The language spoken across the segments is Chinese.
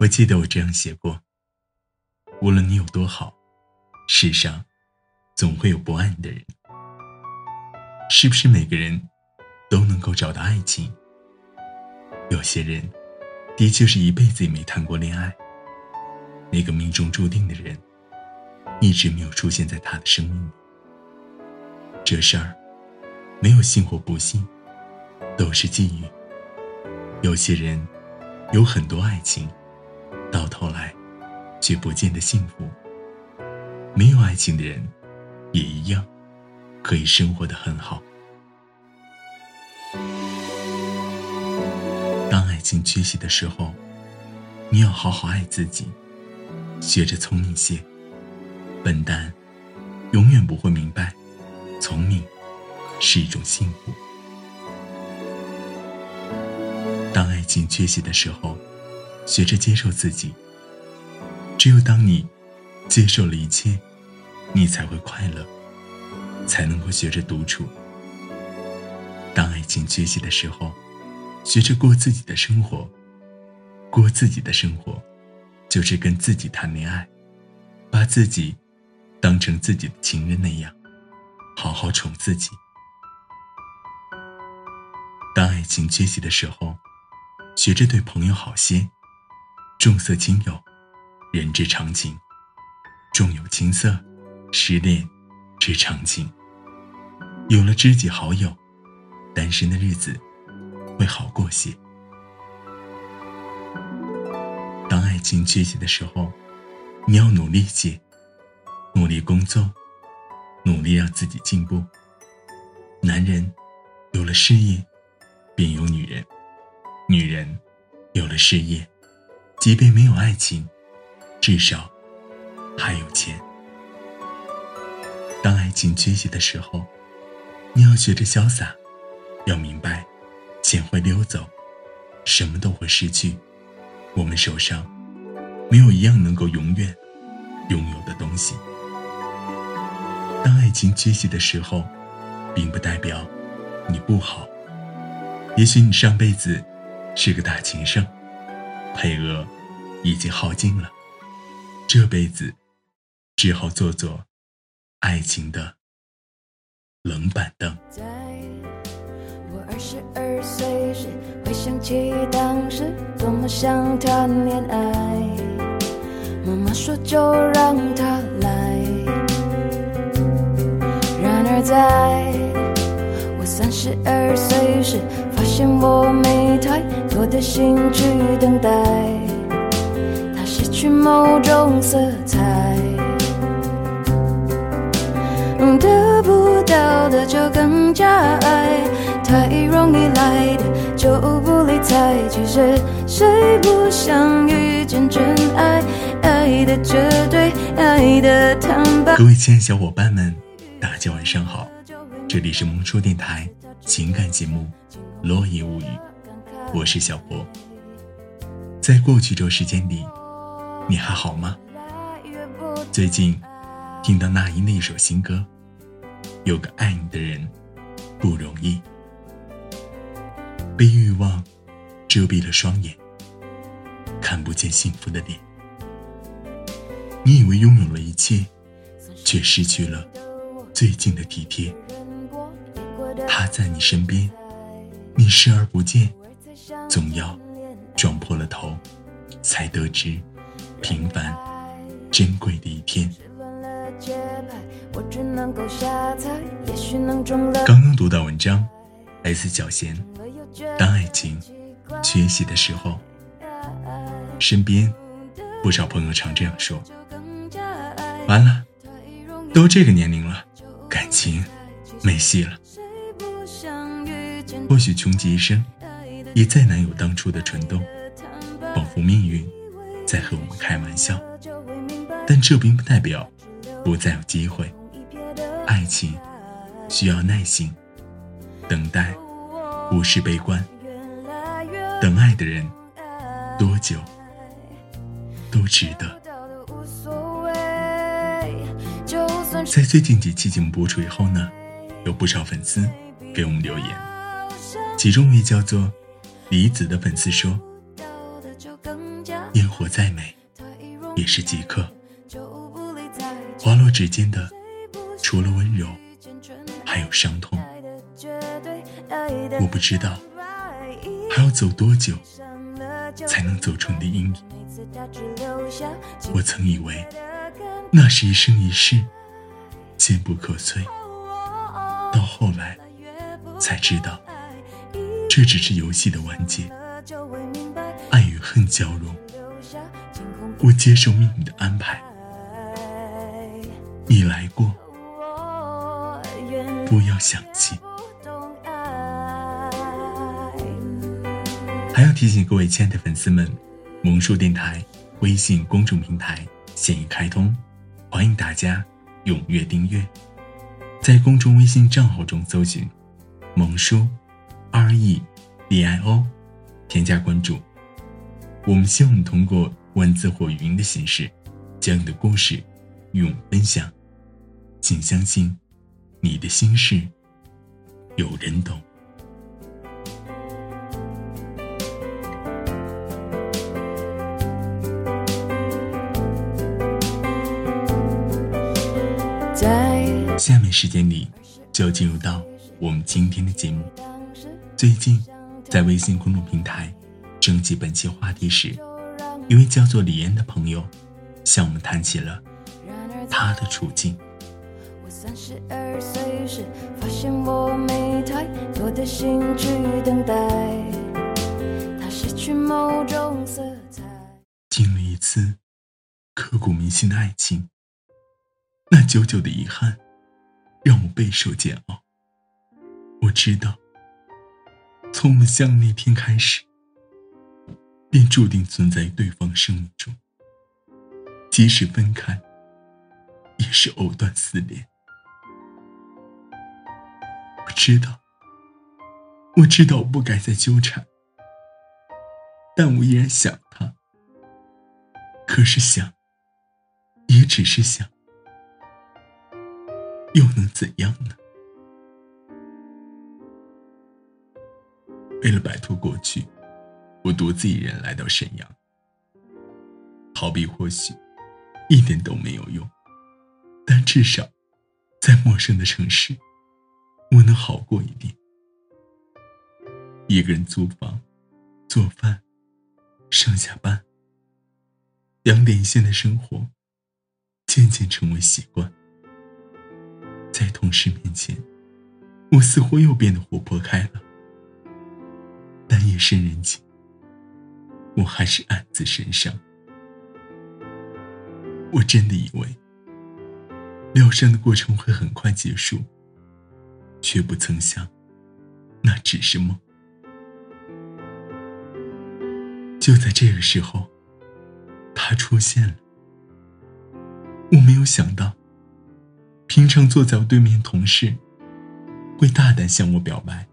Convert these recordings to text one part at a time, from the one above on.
我记得我这样写过：无论你有多好，世上总会有不爱你的人。是不是每个人都能够找到爱情？有些人的确是一辈子也没谈过恋爱，那个命中注定的人一直没有出现在他的生命里。这事儿没有幸或不幸，都是际遇。有些人有很多爱情。到头来，却不见得幸福。没有爱情的人，也一样，可以生活的很好。当爱情缺席的时候，你要好好爱自己，学着聪明些。笨蛋，永远不会明白，聪明是一种幸福。当爱情缺席的时候。学着接受自己。只有当你接受了一切，你才会快乐，才能够学着独处。当爱情缺席的时候，学着过自己的生活。过自己的生活，就是跟自己谈恋爱，把自己当成自己的情人那样，好好宠自己。当爱情缺席的时候，学着对朋友好些。重色轻友，人之常情；重友轻色，失恋之常情。有了知己好友，单身的日子会好过些。当爱情缺席的时候，你要努力些，努力工作，努力让自己进步。男人有了事业，便有女人；女人有了事业。即便没有爱情，至少还有钱。当爱情缺席的时候，你要学着潇洒，要明白，钱会溜走，什么都会失去。我们手上没有一样能够永远拥有的东西。当爱情缺席的时候，并不代表你不好。也许你上辈子是个大情圣。配额已经耗尽了，这辈子只好做做爱情的冷板凳。在我二十二岁时，回想起当时多么想谈恋爱，妈妈说就让他来。然而在我三十二岁时，发现我没太。多的心去等待，去某种色彩。得不到的就更加爱，太容易来的就不理睬。其实谁不想遇见真爱？爱的绝对，爱的坦白。各位亲爱小伙伴们，大家晚上好，这里是萌叔电台情感节目《落叶物语》。我是小博，在过去这时间里，你还好吗？最近听到那英的一首新歌，有个爱你的人不容易，被欲望遮蔽了双眼，看不见幸福的脸。你以为拥有了一切，却失去了最近的体贴。他在你身边，你视而不见。总要撞破了头，才得知平凡珍贵的一天。刚刚读到文章，来自小贤。当爱情缺席的时候，身边不少朋友常这样说：“完了，都这个年龄了，感情没戏了。”或许穷极一生，也再难有当初的纯动，仿佛命运在和我们开玩笑。但这并不代表不再有机会。爱情需要耐心，等待不是悲观。等爱的人多久都值得。在最近几期节目播出以后呢，有不少粉丝给我们留言，其中一位叫做李子的粉丝说：“烟火再美，也是即刻。滑落指尖的，除了温柔，还有伤痛。我不知道还要走多久，才能走出你的阴影。我曾以为，那是一生一世，坚不可摧。到后来，才知道，这只是游戏的完结。爱与恨交融，我接受命运的安排。你来过，不要想起。还要提醒各位亲爱的粉丝们，萌叔电台微信公众平台现已开通，欢迎大家踊跃订阅。在公众微信账号中搜寻“萌叔 R E D I O”，添加关注。我们希望通过文字或语音的形式，将你的故事与我们分享。请相信，你的心事有人懂。在下面时间里，就进入到我们今天的节目。最近，在微信公众平台征集本期话题时，一位叫做李岩的朋友向我们谈起了他的处境。三十二岁时，发现我没太多的心去等待，它失去某种色彩。经历一次刻骨铭心的爱情，那久久的遗憾让我备受煎熬。我知道，从我们相遇那天开始，便注定存在于对方生命中，即使分开，也是藕断丝连。我知道，我知道我不该再纠缠，但我依然想他。可是想，也只是想，又能怎样呢？为了摆脱过去，我独自一人来到沈阳。逃避或许一点都没有用，但至少，在陌生的城市。我能好过一点。一个人租房、做饭、上下班，两点一线的生活渐渐成为习惯。在同事面前，我似乎又变得活泼开了。但夜深人静，我还是暗自神伤。我真的以为疗伤的过程会很快结束。却不曾想，那只是梦。就在这个时候，他出现了。我没有想到，平常坐在我对面同事，会大胆向我表白。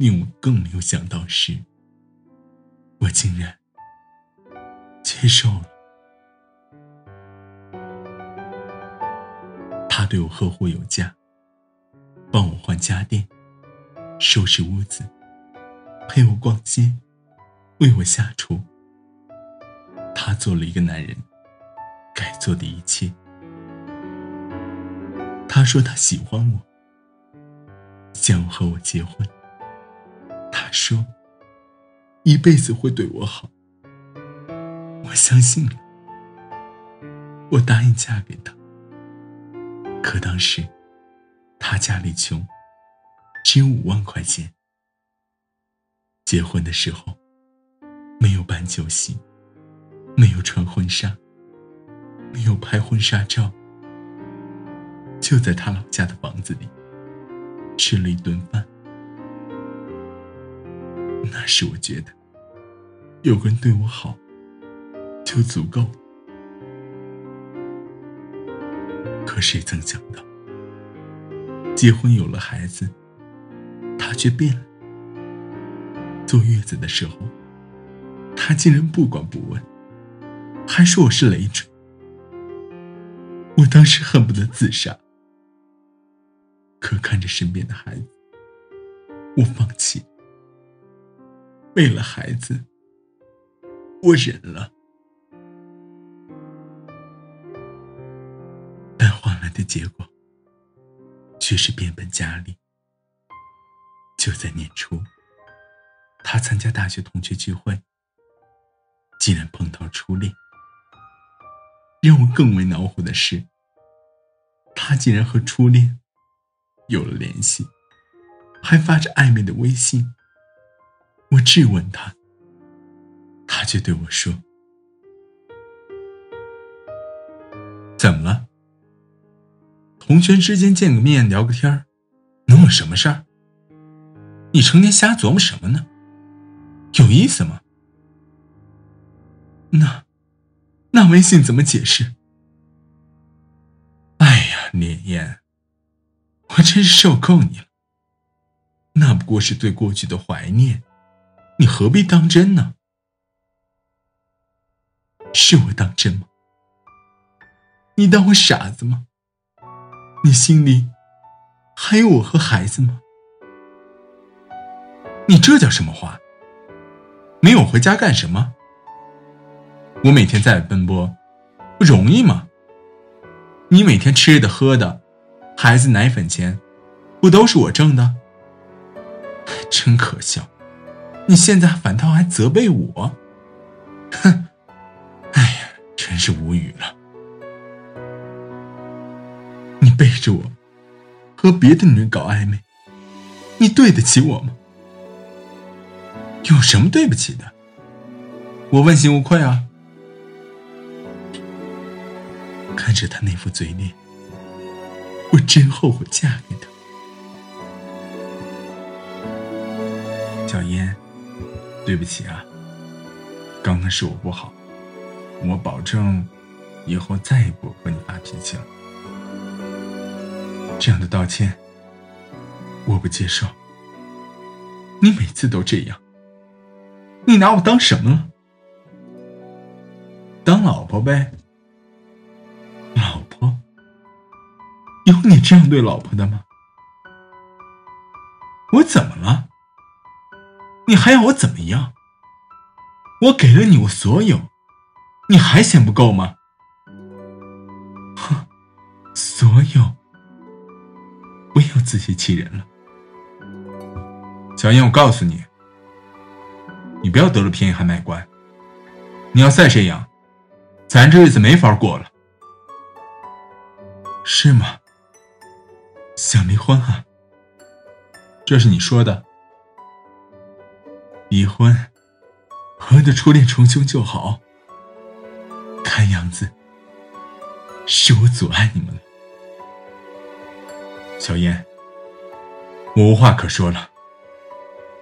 令我更没有想到是，竟然接受了。他对我呵护有加。帮我换家电，收拾屋子，陪我逛街，为我下厨。他做了一个男人该做的一切。他说他喜欢我，想要和我结婚。他说一辈子会对我好。我相信了，我答应嫁给他。可当时。他家里穷，只有五万块钱。结婚的时候，没有办酒席，没有穿婚纱，没有拍婚纱照，就在他老家的房子里吃了一顿饭。那时我觉得，有个人对我好，就足够。可谁曾想到，结婚有了孩子，他却变了。坐月子的时候，他竟然不管不问，还说我是累赘。我当时恨不得自杀，可看着身边的孩子，我放弃。为了孩子，我忍了，但换来的结果却是变本加厉。就在年初，他参加大学同学聚会，竟然碰到初恋。让我更为恼火的是，他竟然和初恋有了联系，还发着暧昧的微信。我质问他，他却对我说：“怎么了？同学之间见个面聊个天能有什么事儿？你成天瞎琢磨什么呢？有意思吗？那，那微信怎么解释？哎呀，连燕，我真是受够你了。那不过是对过去的怀念。”你何必当真呢？是我当真吗？你当我傻子吗？你心里还有我和孩子吗？你这叫什么话？没有回家干什么？我每天在外奔波，不容易吗？你每天吃的喝的，孩子奶粉钱，不都是我挣的？真可笑！你现在反倒还责备我，哼！哎呀，真是无语了。你背着我和别的女人搞暧昧，你对得起我吗？有什么对不起的？我问心无愧啊。看着他那副嘴脸，我真后悔嫁给他。小燕。对不起啊，刚刚是我不好，我保证以后再也不和你发脾气了。这样的道歉我不接受。你每次都这样，你拿我当什么了？当老婆呗？老婆？有你这样对老婆的吗？我怎么了？你还要我怎么样？我给了你我所有，你还嫌不够吗？哼，所有，不要自欺欺人了。小燕，我告诉你，你不要得了便宜还卖乖。你要再这样，咱这日子没法过了。是吗？想离婚啊？这是你说的。已婚，和你的初恋重修就好。看样子，是我阻碍你们了。小燕，我无话可说了。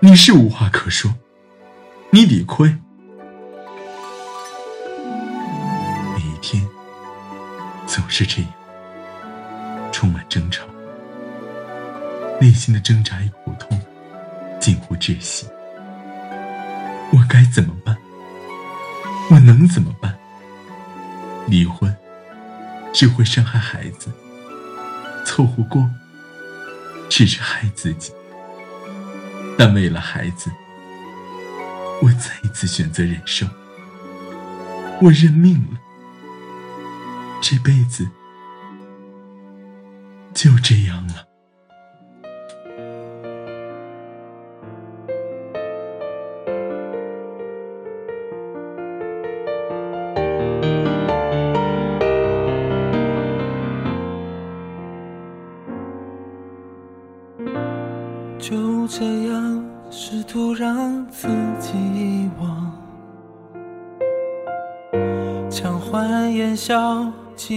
你是无话可说，你理亏。每一天总是这样，充满争吵，内心的挣扎与苦痛近乎窒息。我该怎么办？我能怎么办？离婚只会伤害孩子，凑合过只是害自己。但为了孩子，我再一次选择忍受。我认命了，这辈子就这样了。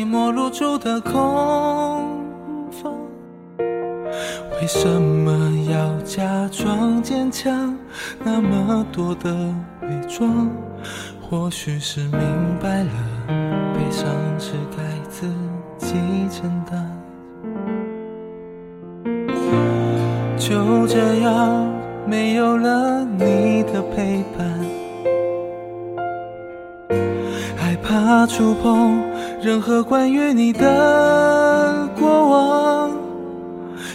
笑，寂寞入住的空房。为什么要假装坚强？那么多的伪装，或许是明白了，悲伤是该自己承担。就这样，没有了你的陪伴，害怕触碰任何关于你的过往。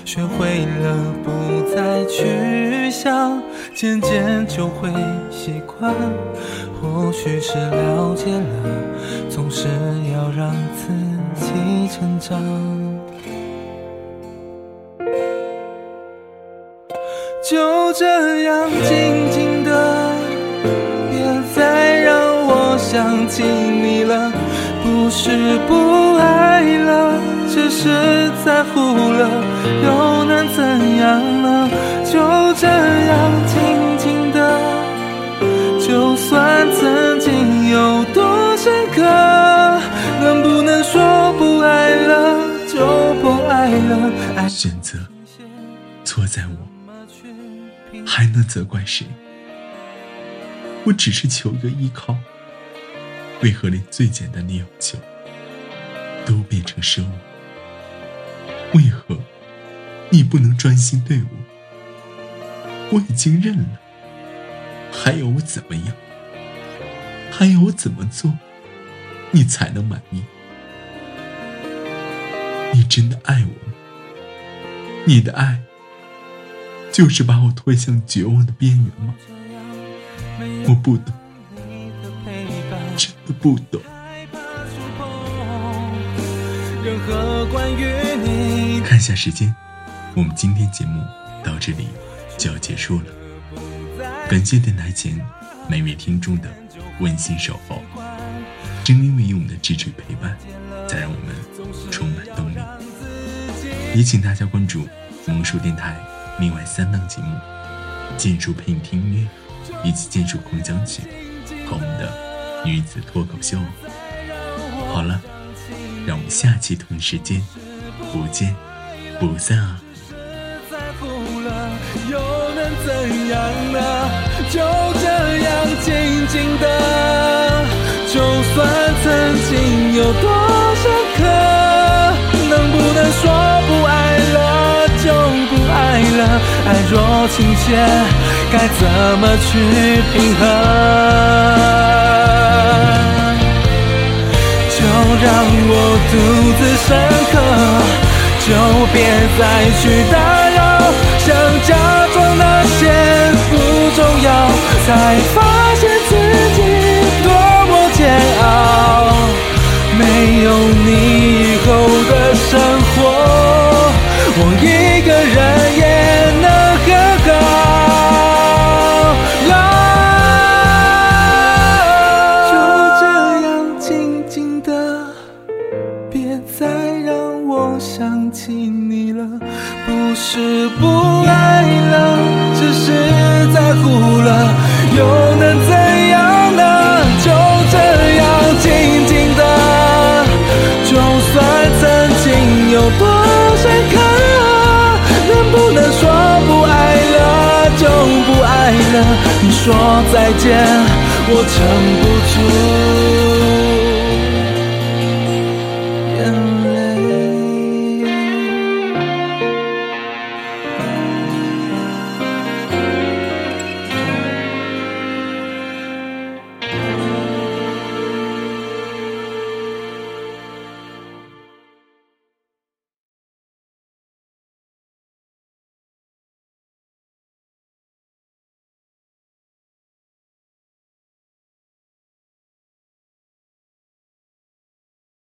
学会了不再去想，渐渐就会习惯。或许是了解了，总是要让自己成长。就这样静静的，别再让我想起。是不爱了，只是在乎了，又能怎样呢？就这样静静的，就算曾经有多深刻，能不能说不爱了就不爱了？爱选择错在我，还能责怪谁？我只是求个依靠。为何连最简单的要求都变成奢望？为何你不能专心对我？我已经认了，还要我怎么样？还要我怎么做，你才能满意？你真的爱我吗？你的爱就是把我推向绝望的边缘吗？我不懂。不懂。看下时间，我们今天节目到这里就要结束了。感谢电台前每位听众的温馨守候，正因为有我们的支持陪伴，才让我们充满动力。也请大家关注萌叔电台另外三档节目：剑术陪你听音乐，以及剑术狂想曲和我们的。女子脱口秀，好了，让我们下期同一时间不见不散啊！又能怎样呢？就这样静静的，就算曾经有多深刻，能不能说不爱了就不爱了？爱若情切，该怎么去平衡？让我独自深刻，就别再去打扰。想假装那些不重要，才发现自己多么煎熬。没有你你说再见，我撑不住。